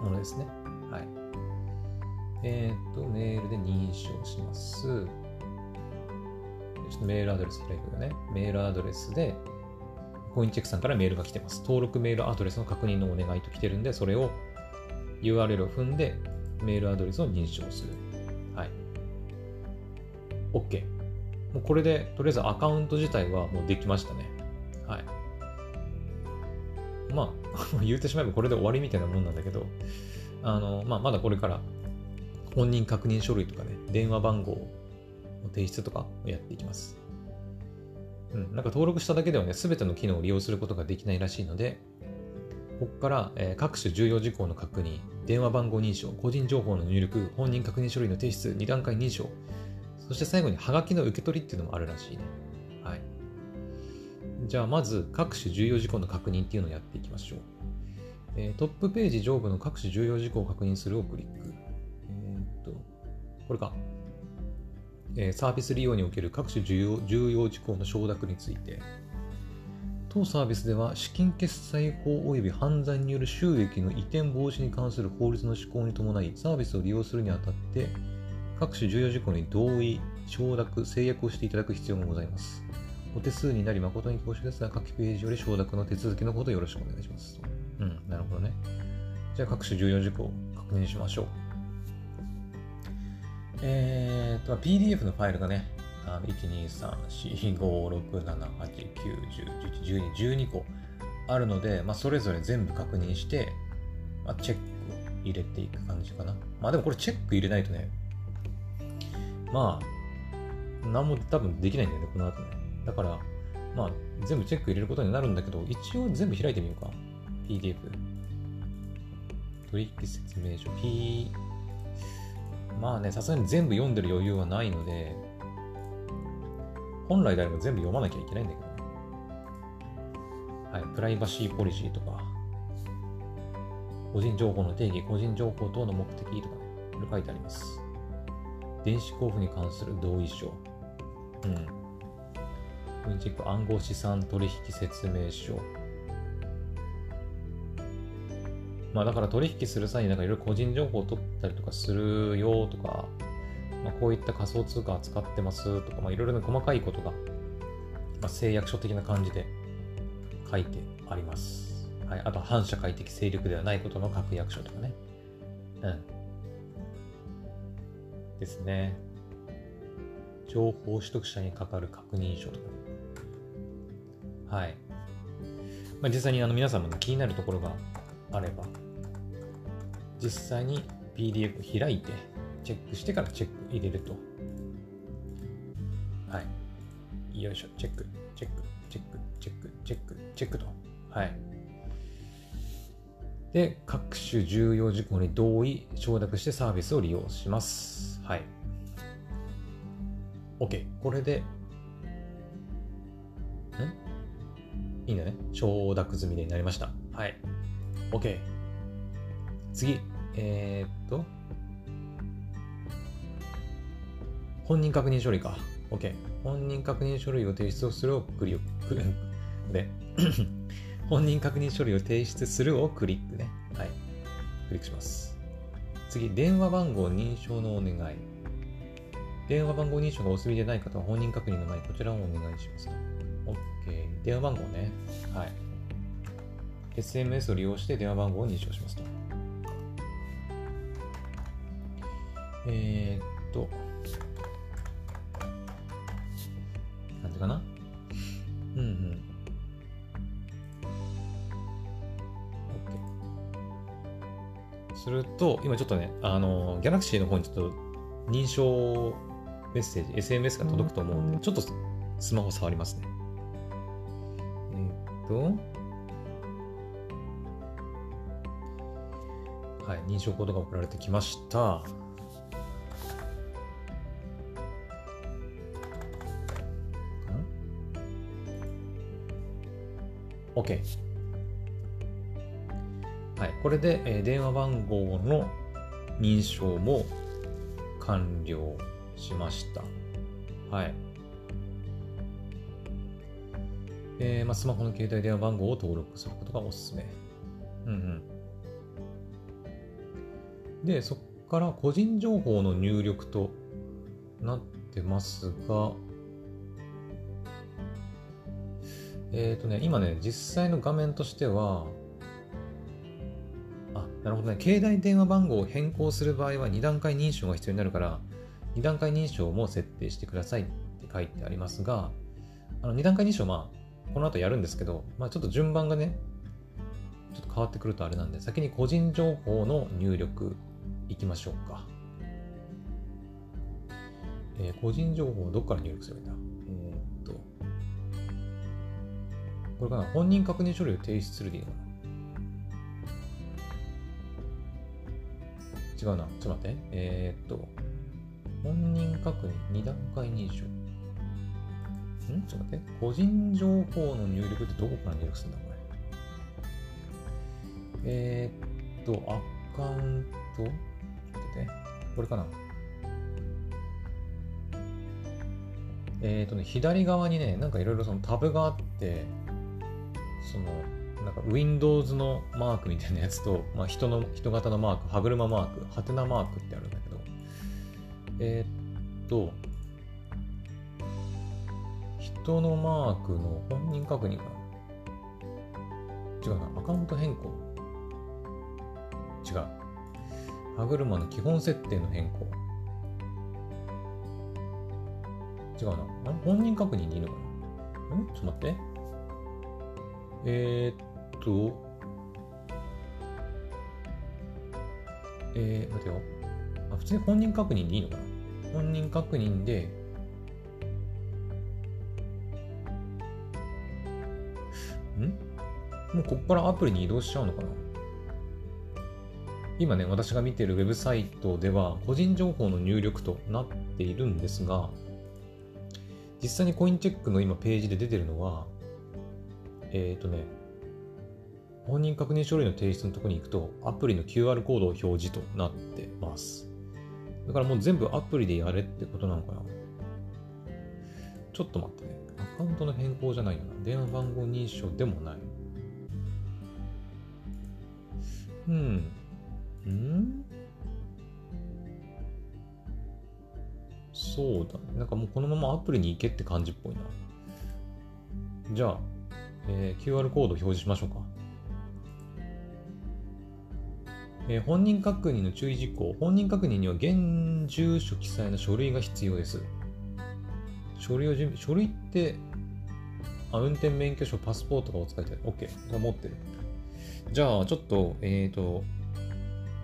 うものですね。はい。えっ、ー、と、メールで認証します。ちょっとメールアドレス開いてくね。メールアドレスで、コインチェックさんからメールが来てます。登録メールアドレスの確認のお願いと来てるんで、それを URL を踏んで、メールアドレスを認証する。はい。OK。もうこれで、とりあえずアカウント自体はもうできましたね。はい。まあ、言うてしまえばこれで終わりみたいなもんなんだけど、あの、まあ、まだこれから本人確認書類とかね、電話番号の提出とかをやっていきます。うん、なんか登録しただけではね、すべての機能を利用することができないらしいので、ここから、え、各種重要事項の確認、電話番号認証、個人情報の入力、本人確認書類の提出、2段階認証、そして最後にハガキの受け取りっていうのもあるらしいね。はい。じゃあまず各種重要事項の確認っていうのをやっていきましょう。えー、トップページ上部の各種重要事項を確認するをクリック。えー、っと、これか。え、サービス利用における各種重要重要事項の承諾について。当サービスでは資金決済法及び犯罪による収益の移転防止に関する法律の施行に伴い、サービスを利用するにあたって、各種重要事項に同意、承諾、制約をしていただく必要がございます。お手数になり誠に恐縮ですが、各ページより承諾の手続きのほどよろしくお願いします。うん、なるほどね。じゃあ各種重要事項を確認しましょう。えーと、PDF のファイルがね、あの1、2、3、4、5、6、7、8、9、10、11、12、12個あるので、まあ、それぞれ全部確認して、まあ、チェック入れていく感じかな。まあでもこれチェック入れないとね、まあ、何も多分できないんだよね、この後ね。だから、まあ、全部チェック入れることになるんだけど、一応全部開いてみようか。PDF。取引説明書。P、まあね、さすがに全部読んでる余裕はないので、本来であれば全部読まなきゃいけないんだけどね。はい、プライバシーポリシーとか、個人情報の定義、個人情報等の目的とかね、これ書いてあります。電子交付に関する同意書。うん。コチェック暗号資産取引説明書。まあだから取引する際になんかいろいろ個人情報を取ったりとかするよとか、まあ、こういった仮想通貨扱ってますとか、まあいろいろな細かいことが、まあ、誓約書的な感じで書いてあります。はい。あと反社会的勢力ではないことの確約書とかね。うん。ですね。情報取得者にかかる確認書とかね。はい。まあ、実際にあの皆さんも、気になるところがあれば、実際に PDF 開いて、チェックしてからチェック入れると。はい。よいしょ、チェック、チェック、チェック、チェック、チェック、チェックと。はい。で、各種重要事項に同意、承諾してサービスを利用します。はい。OK。これで、ん？いいんだね。承諾済みになりました。はい。OK。次。えー、っと。本人確認書類か。OK。本人確認書類を提出するをクリック。で、本人確認書類を提出するをクリックね。はい。クリックします。次、電話番号認証のお願い。電話番号認証がお済みでない方は本人確認の前にこちらをお願いしますと。OK。電話番号ね。はい。SMS を利用して電話番号を認証しますと。えー、っと、感じかな？うんうん。OK。すると、今ちょっとね、あの、ギャラクシーの方にちょっと認証メッセージ、SMS が届くと思うんで、ちょっとスマホ触りますね。えー、っと、はい、認証コードが送られてきました。OK。はい、これで、えー、電話番号の認証も完了しました。はい。えーまあ、スマホの携帯電話番号を登録することがおすすめ。うんうん。で、そこから個人情報の入力となってますが、えっ、ー、とね、今ね、実際の画面としては、あ、なるほどね、携帯電話番号を変更する場合は2段階認証が必要になるから、2段階認証も設定してくださいって書いてありますが、あの2段階認証、まあ、この後やるんですけど、まあ、ちょっと順番がね、ちょっと変わってくるとあれなんで、先に個人情報の入力いきましょうか。えー、個人情報をどこから入力すればいいんだ？これかな本人確認書類を提出するでいいの？かな違うな。ちょっと待って。えー、っと、本人確認、2段階認証。ん？ちょっと待って。個人情報の入力ってどこから入力するんだ、これ？えー、っと、アカウント？ちょっと待って。これかな？えー、っとね、左側にね、なんかいろいろそのタブがあって、そのなんか Windows のマークみたいなやつと、まあ、人の人型のマーク、歯車マーク、ハテナマークってあるんだけど、えー、っと、人のマークの本人確認か違うな、アカウント変更。違う。歯車の基本設定の変更。違うな。本人確認でいいのかな？ん？ちょっと待って。えー、っと、えー、待てよ。あ、普通に本人確認でいいのかな？本人確認で、ん？もうここからアプリに移動しちゃうのかな？今ね、私が見てるウェブサイトでは、個人情報の入力となっているんですが、実際にコインチェックの今ページで出てるのは、えっ、ー、とね、本人確認書類の提出のところに行くと、アプリの QR コードを表示となってます。だからもう全部アプリでやれってことなのかなちょっと待ってね。アカウントの変更じゃないよな。電話番号認証でもない。うん。ん？そうだ。なんかもうこのままアプリに行けって感じっぽいな。じゃあ、えー、QR コードを表示しましょうか。えー、本人確認の注意事項。本人確認には現住所記載の書類が必要です。書類を準備、書類って、あ、運転免許証、パスポートがお使いで OK。じゃ持ってる。じゃあ、ちょっと、えっ、ー、と、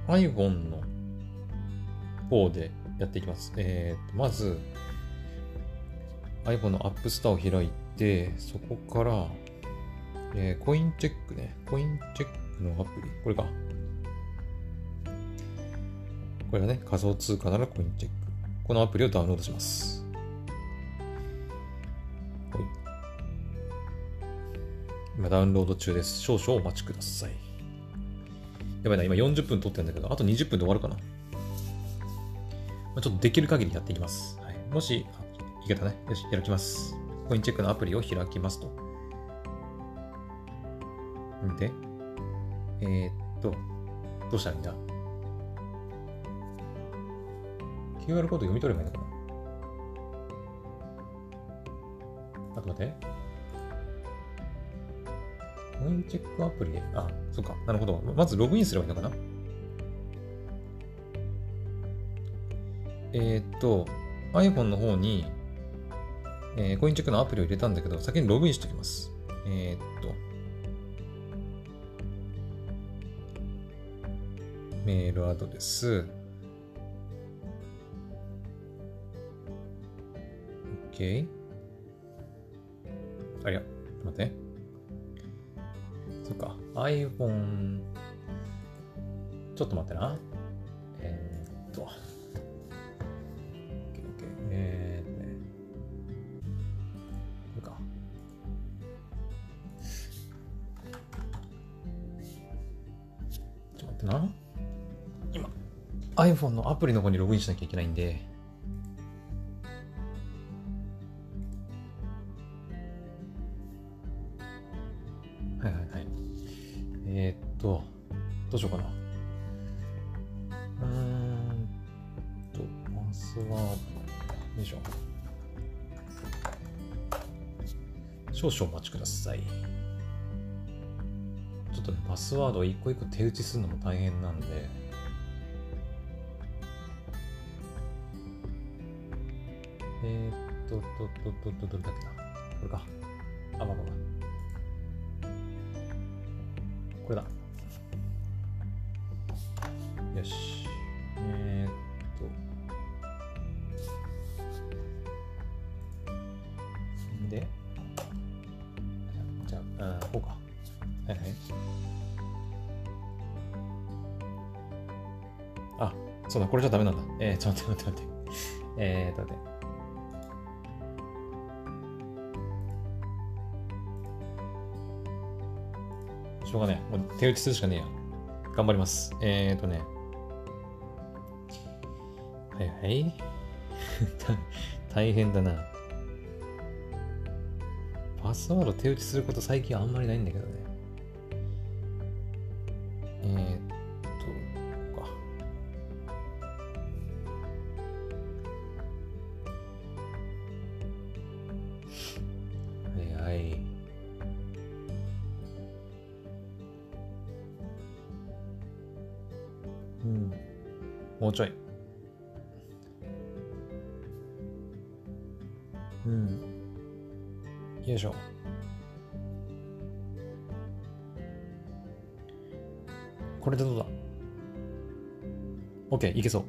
iPhone の方でやっていきます。えっ、ー、と、まず、iPhone の App Store を開いて、そこから、えー、コインチェックね。コインチェックのアプリ。これか。これはね、仮想通貨ならコインチェック。このアプリをダウンロードします。はい。今ダウンロード中です。少々お待ちください。やばいな、今40分撮ってるんだけど、あと20分で終わるかな。まあ、ちょっとできる限りやっていきます。はい、もし、いけたね。よし、開きます。コインチェックのアプリを開きますと。んで、えー、っと、どうしたらいいんだ ?QR コード読み取ればいいのかな？あと待って。コインチェックアプリで、あ、そっか、なるほど。まずログインすればいいのかな？えー、っと、iPhone の方に、えー、コインチェックのアプリを入れたんだけど、先にログインしておきます。えー、っメールアドレス、OK。あ、いや、待って。そっか、iPhone、ちょっと待ってな。えー、っと、iPhone のアプリの方にログインしなきゃいけないんで、はいはいはい。えー、っと、どうしようかな。うーんと、パスワード、よいしょ。少々お待ちください。ちょっとね、パスワードを一個一個手打ちするのも大変なんで、と、と、と、と、と、どれだっけな。これか。あ、まあまあまあ。これだ。よし。えー、っと。で、じゃあ、あこうか。はいはい。あ、そうだ、これじゃダメなんだ。えー、ちょっと待って待って待って。えーっと待って。しょうがねえ。もう手打ちするしかねえや。頑張ります。えーとね。はいはい。大変だな。パスワード手打ちすること最近あんまりないんだけどね。もうちょい。うん。よいしょ。これでどうだ ?OK、いけそう。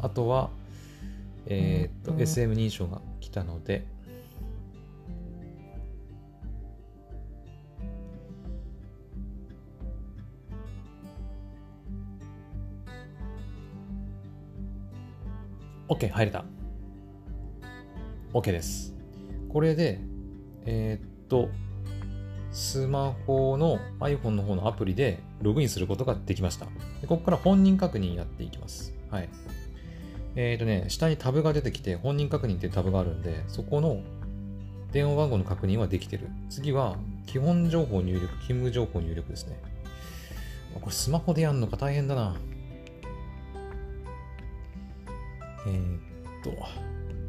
あとは、えーっと、SM 認証が来たので、OK、入れた。OK です。これで、えーっと、スマホの iPhone の方のアプリでログインすることができました。でここから本人確認やっていきます。はい。えーっとね、下にタブが出てきて、本人確認っていうタブがあるんで、そこの電話番号の確認はできてる。次は、基本情報入力、勤務情報入力ですね。これスマホでやるのか大変だな。えー、っと、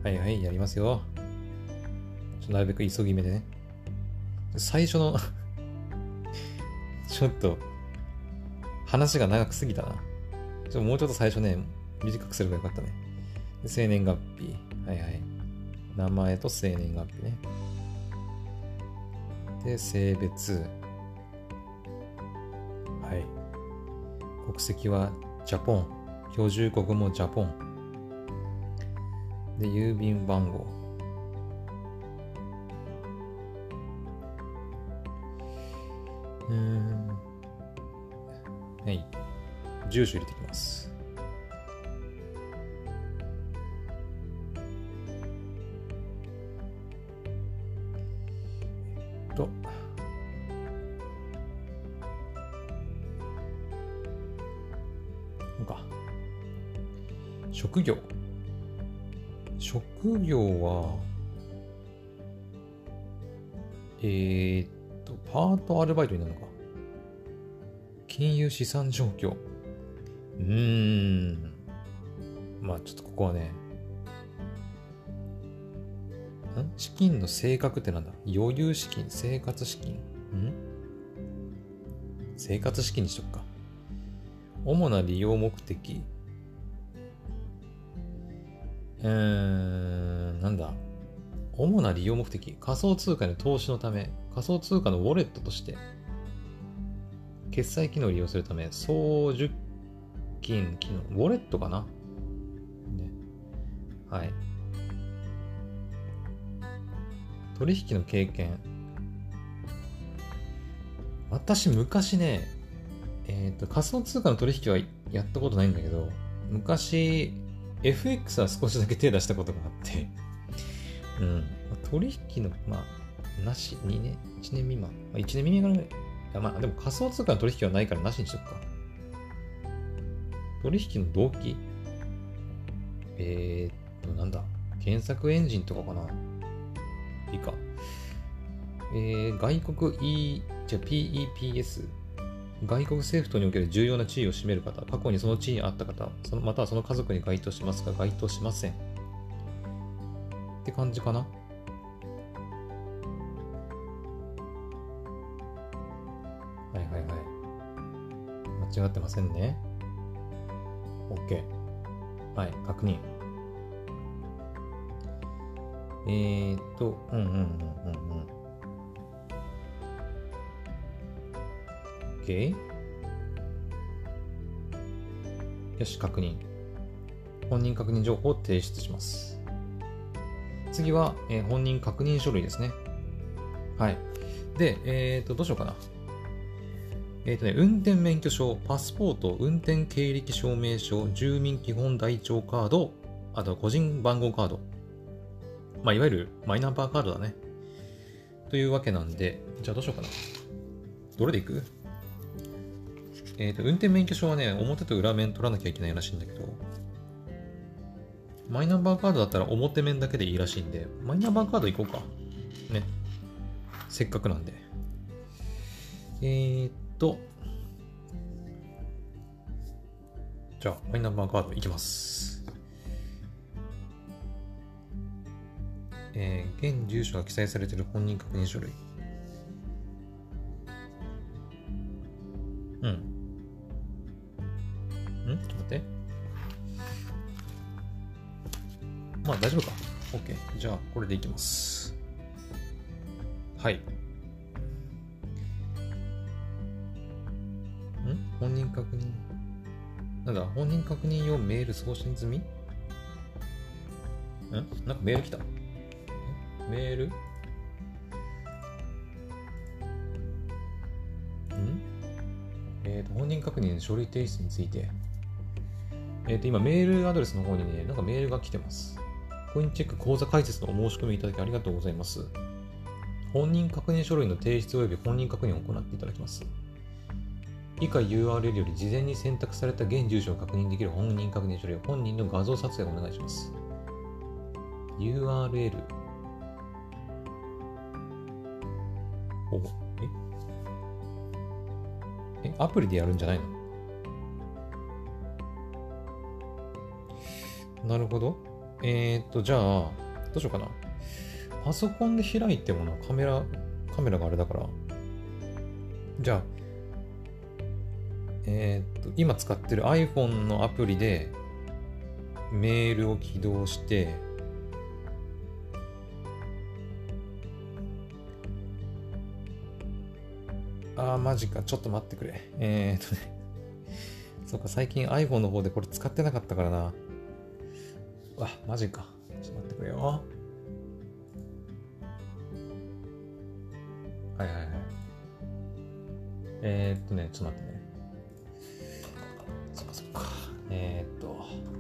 はいはい、やりますよ。ちょなるべく急ぎ目でね。最初の ちょっと、話が長くすぎたな。ちょもうちょっと最初ね、短くすればよかったね。生年月日。はいはい。名前と生年月日ね。で、性別。はい。国籍はジャポン。居住国もジャポン。で郵便番号。うん。はい。住所入れていきます。と。職業。職業は、えー、っと、パートアルバイトになるのか。金融資産状況。うーん。まあちょっとここはね、ん？資金の性格ってなんだ？余裕資金、生活資金？ん？生活資金にしとくか。主な利用目的。うー、なんだ。主な利用目的。仮想通貨の投資のため、仮想通貨のウォレットとして、決済機能を利用するため、送受金機能、ウォレットかな？ね。はい。取引の経験。私、昔ね、えっ、ー、と、仮想通貨の取引はやったことないんだけど、昔、FX は少しだけ手出したことがあってうん。取引の、まあ、なし、2年、1年未満。まあ、1年未満ぐらい。いや、まあ、でも仮想通貨の取引はないからなしにしとくか。取引の動機？えー、っと、なんだ。検索エンジンとかかな。いいか。えー、外国 E、じゃ PEPS。外国政府等における重要な地位を占める方、過去にその地位にあった方、そのまたはその家族に該当しますか該当しません。って感じかな。はいはいはい。間違ってませんね。OK。はい、確認。えー、っと、うんうんうんうんうん。OK？よし、確認。本人確認情報を提出します。次は、えー、本人確認書類ですね。はい。で、えっ、と、どうしようかな。えっ、ー、とね、運転免許証、パスポート、運転経歴証明書、住民基本台帳カード、あと個人番号カード。まあ、いわゆるマイナンバーカードだね。というわけなんで、じゃあどうしようかな。どれでいく？えっ、ー、と、運転免許証はね、表と裏面取らなきゃいけないらしいんだけど、マイナンバーカードだったら表面だけでいいらしいんで、マイナンバーカード行こうか。ね。せっかくなんで。えー、っと、じゃあ、マイナンバーカードいきます。えー、現住所が記載されている本人確認書類。うん。ん？ちょっと待って。まあ大丈夫か。OK。じゃあ、これでいきます。はい。ん？本人確認。なんだ、本人確認用メール送信済み？ん？なんかメール来たメール？ん？えっ、と、本人確認の書類提出について。えっ、ー、と、今、メールアドレスの方にね、なんかメールが来てます。コインチェック口座開設のお申し込みいただきありがとうございます。本人確認書類の提出及び本人確認を行っていただきます。以下 URL より事前に選択された現住所を確認できる本人確認書類を本人の画像撮影をお願いします。URL おえ？え、アプリでやるんじゃないの？なるほど。えー、っと、じゃあ、どうしようかな。パソコンで開いてもな、カメラ、カメラがあれだから。じゃあ、えー、っと、今使ってる iPhone のアプリでメールを起動して、あー、マジか。ちょっと待ってくれ。えー、っとね。そうか、最近 iPhone の方でこれ使ってなかったからな。わ、マジか。ちょっと待ってくれよ。はいはいはい。えー、っとね、ちょっと待ってね。そっかそっか。えー、っと。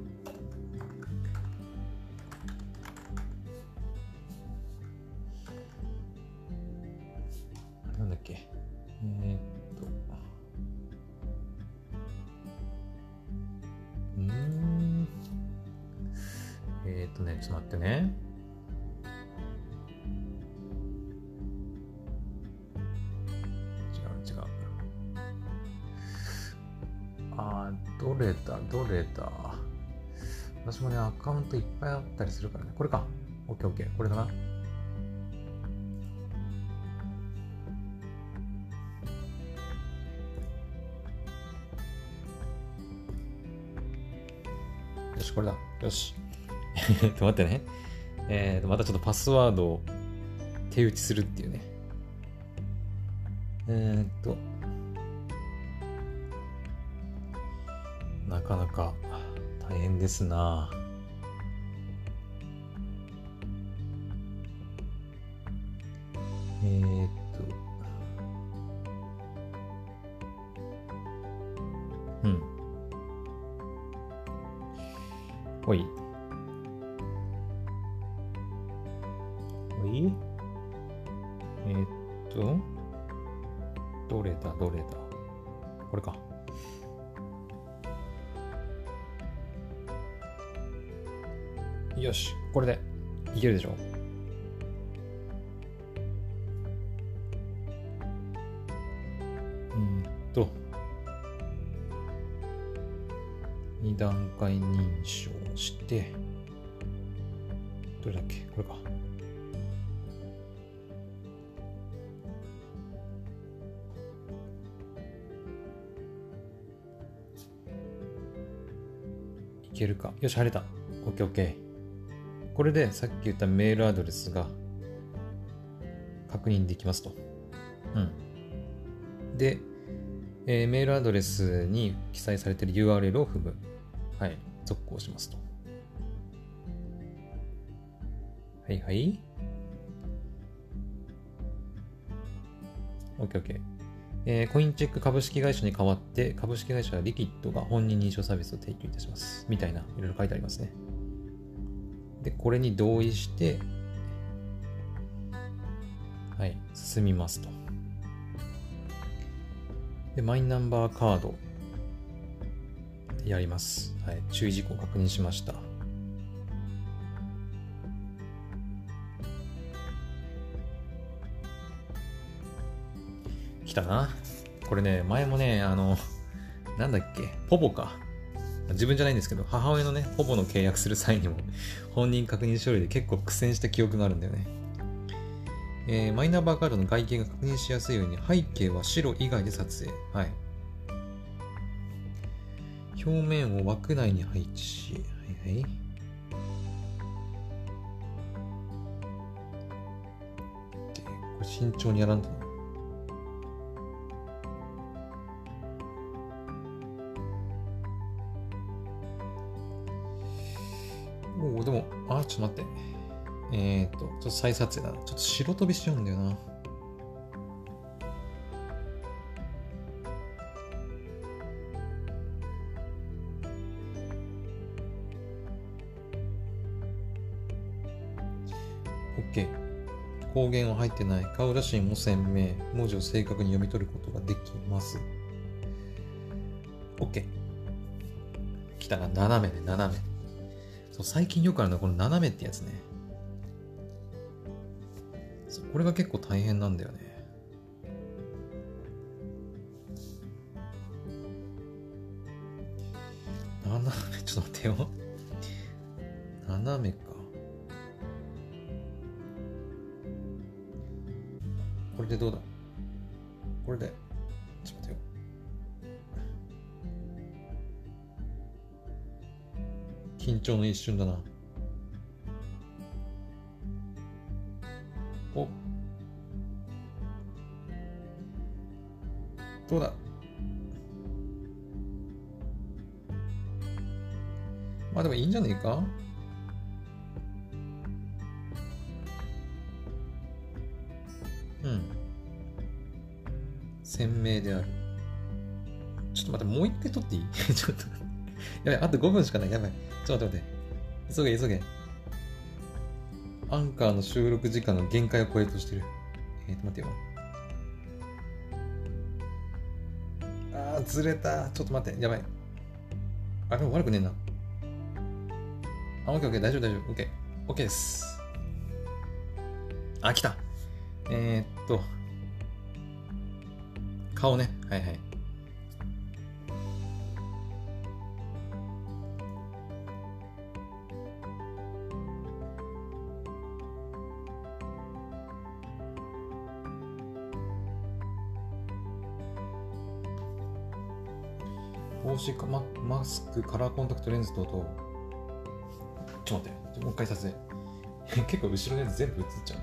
あ、どれだ、どれだ。私もね、アカウントいっぱいあったりするからね。これか。オッケーオッケー。これかな。よし、これだ。よし。えっと、待ってね。えっと、またちょっとパスワードを手打ちするっていうね。えー、っと、かなか大変ですな。えー、っいけるでしょ。うんと、二段階認証して、どれだっけ？これか。いけるか。よし、入れた。オッケーオッケー。これでさっき言ったメールアドレスが確認できますと。うん。で、えーメールアドレスに記載されている URL を踏む。はい。続行しますと。はいはい。OKOK。えーコインチェック株式会社に代わって株式会社リキッドが本人認証サービスを提供いたします。みたいな、いろいろ書いてありますね。で、これに同意して、はい、進みますと。で、マイナンバーカード、やります。はい、注意事項確認しました。来たな。これね、前もね、あの、なんだっけ、ポポか。自分じゃないんですけど、母親のね、ポポの契約する際にも、本人確認書類で結構苦戦した記憶があるんだよね。えーマイナンバーカードの外見が確認しやすいように、背景は白以外で撮影。はい。表面を枠内に配置し、はいはい。これ慎重にやらんとな。ちょっと待って。えー、っと、ちょっと再撮影だな。ちょっと白飛びしちゃうんだよな。OK。光源は入ってない。顔写真も鮮明。文字を正確に読み取ることができます。OK。来たな。斜めね、斜め。そう最近よくあるのはこの斜めってやつね。これが結構大変なんだよね。斜め、ちょっと待ってよ。斜めか。これでどうだ？これで。緊張の一瞬だな。おどうだ？まあでもいいんじゃねえか？うん。鮮明である。ちょっと待って、もう一回撮っていい？ちょっと。やばい、あと5分しかない。やばい。ちょっと待って待って。急げ、急げ。アンカーの収録時間の限界を超えようとしてる。えーと、待ってよ。あー、ずれた。ちょっと待って。やばい。あ、でも悪くねえな。あ、オッケーオッケー、大丈夫大丈夫。オッケー。オッケーです。あ、来た。えー、っと。顔ね。はいはい。帽子かママスク、カラーコンタクトレンズ等々。ちょっと待って、もう一回撮影。結構後ろのやつ全部映っちゃう。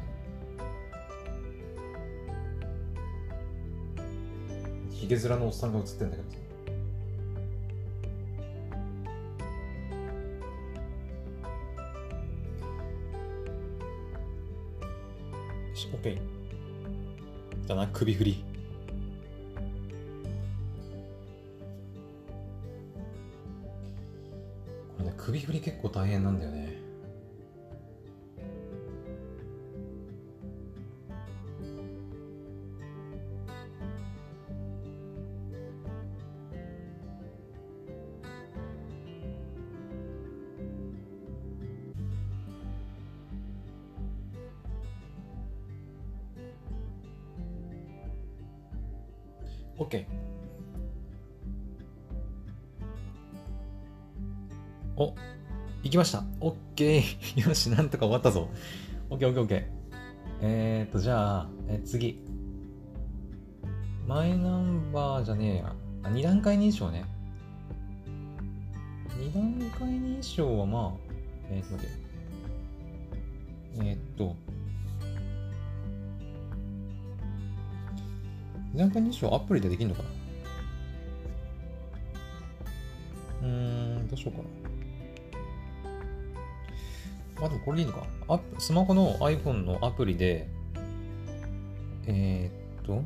ヒゲ面のおっさんが映ってんだけどさ。よし、OK。だな、首振り。首振り結構大変なんだよね。きました。OK。よし、なんとか終わったぞ。OK、OK、OK。えーっと、じゃあ、え次。マイナンバーじゃねえや。あ、二段階認証ね。二段階認証はまあ、えーっと、待って。えーっと、二段階認証アプリでできるのかな？うーん、どうしようかな。あ、でもこれでいいのか。スマホの iPhone のアプリで、えー、っと、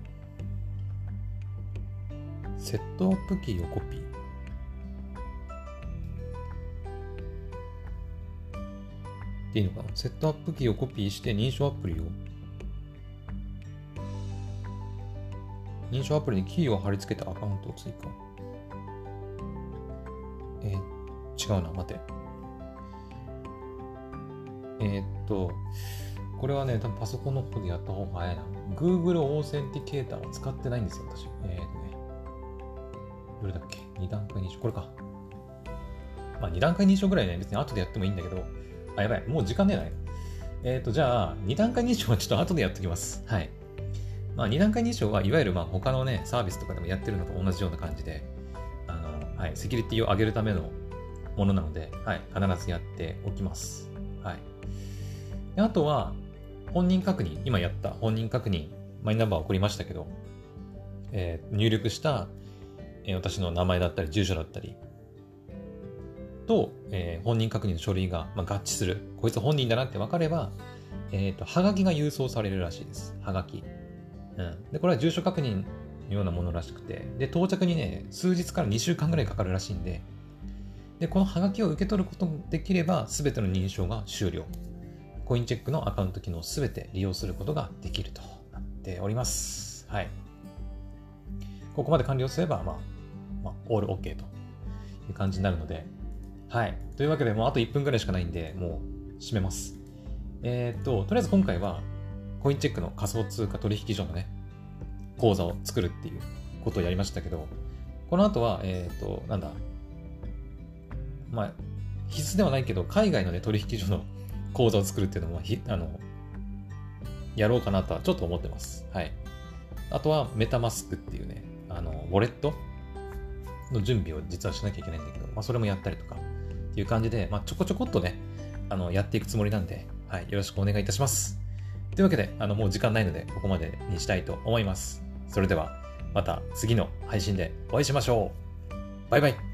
セットアップキーをコピー。でいいのかな？セットアップキーをコピーして認証アプリを認証アプリにキーを貼り付けたアカウントを追加。えー、違うな、待て。えー、っと、これはね、多分パソコンの方でやった方が早いな。Google オーセンティケーターは使ってないんですよ、私。えー、っとね。どれだっけ？二段階認証。これか。まあ、二段階認証ぐらいね、別に後でやってもいいんだけど、あ、やばい。もう時間ねえない。えー、っと、じゃあ、二段階認証はちょっと後でやっておきます。はい。まあ、二段階認証はいわゆるまあ他のね、サービスとかでもやってるのと同じような感じで、あの、はい、セキュリティを上げるためのものなので、はい、必ずやっておきます。はい。であとは、本人確認、今やった本人確認、マイナンバー送りましたけど、えー入力した、えー私の名前だったり、住所だったり、と、えー本人確認の書類が、まあ、合致する。こいつ本人だなって分かれば、えっ、と、はがきが郵送されるらしいです。はがき。うん。で、これは住所確認のようなものらしくて、で、到着にね、数日から2週間ぐらいかかるらしいんで、で、このハガキを受け取ることができれば、すべての認証が終了。コインチェックのアカウント機能すべて利用することができるとなっております。はい。ここまで完了すれば、まあ、まあ、オール OK という感じになるので、はい。というわけで、もうあと1分ぐらいしかないんで、もう締めます。えーっと、とりあえず今回は、コインチェックの仮想通貨取引所のね、口座を作るっていうことをやりましたけど、この後は、えーっと、なんだ、まあ、必須ではないけど、海外のね、取引所の 口座を作るっていうのも、ひあの、やろうかなとはちょっと思ってます。はい。あとは、メタマスクっていうね、あの、ウォレットの準備を実はしなきゃいけないんだけど、まあ、それもやったりとか、っていう感じで、まあ、ちょこちょこっとね、あの、やっていくつもりなんで、はい、よろしくお願いいたします。というわけで、あの、もう時間ないので、ここまでにしたいと思います。それでは、また次の配信でお会いしましょう。バイバイ。